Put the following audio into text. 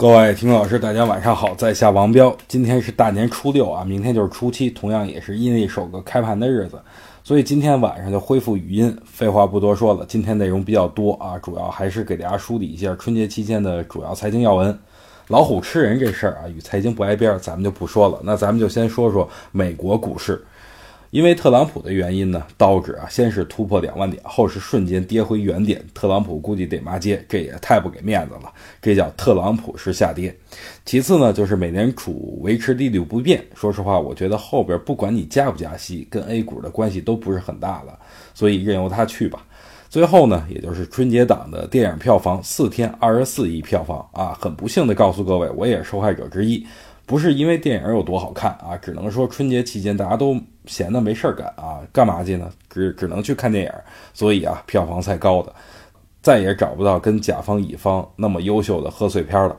各位听众老师，大家晚上好，在下王彪。今天是大年初六啊，明天就是初七，同样也是阴历首个开盘的日子，所以今天晚上就恢复语音。废话不多说了，今天内容比较多啊，主要还是给大家梳理一下春节期间的主要财经要闻。老虎吃人这事儿啊，与财经不挨边儿，咱们就不说了。那咱们就先说说美国股市。因为特朗普的原因呢，道指啊先是突破两万点，后是瞬间跌回原点。特朗普估计得骂街，这也太不给面子了，这叫特朗普式下跌。其次呢，就是美联储维持利率不变。说实话，我觉得后边不管你加不加息，跟 A 股的关系都不是很大了，所以任由它去吧。最后呢，也就是春节档的电影票房四天二十四亿票房啊，很不幸的告诉各位，我也是受害者之一。不是因为电影有多好看啊，只能说春节期间大家都闲的没事儿干啊，干嘛去呢？只只能去看电影，所以啊，票房才高的，再也找不到跟甲方乙方那么优秀的贺岁片了。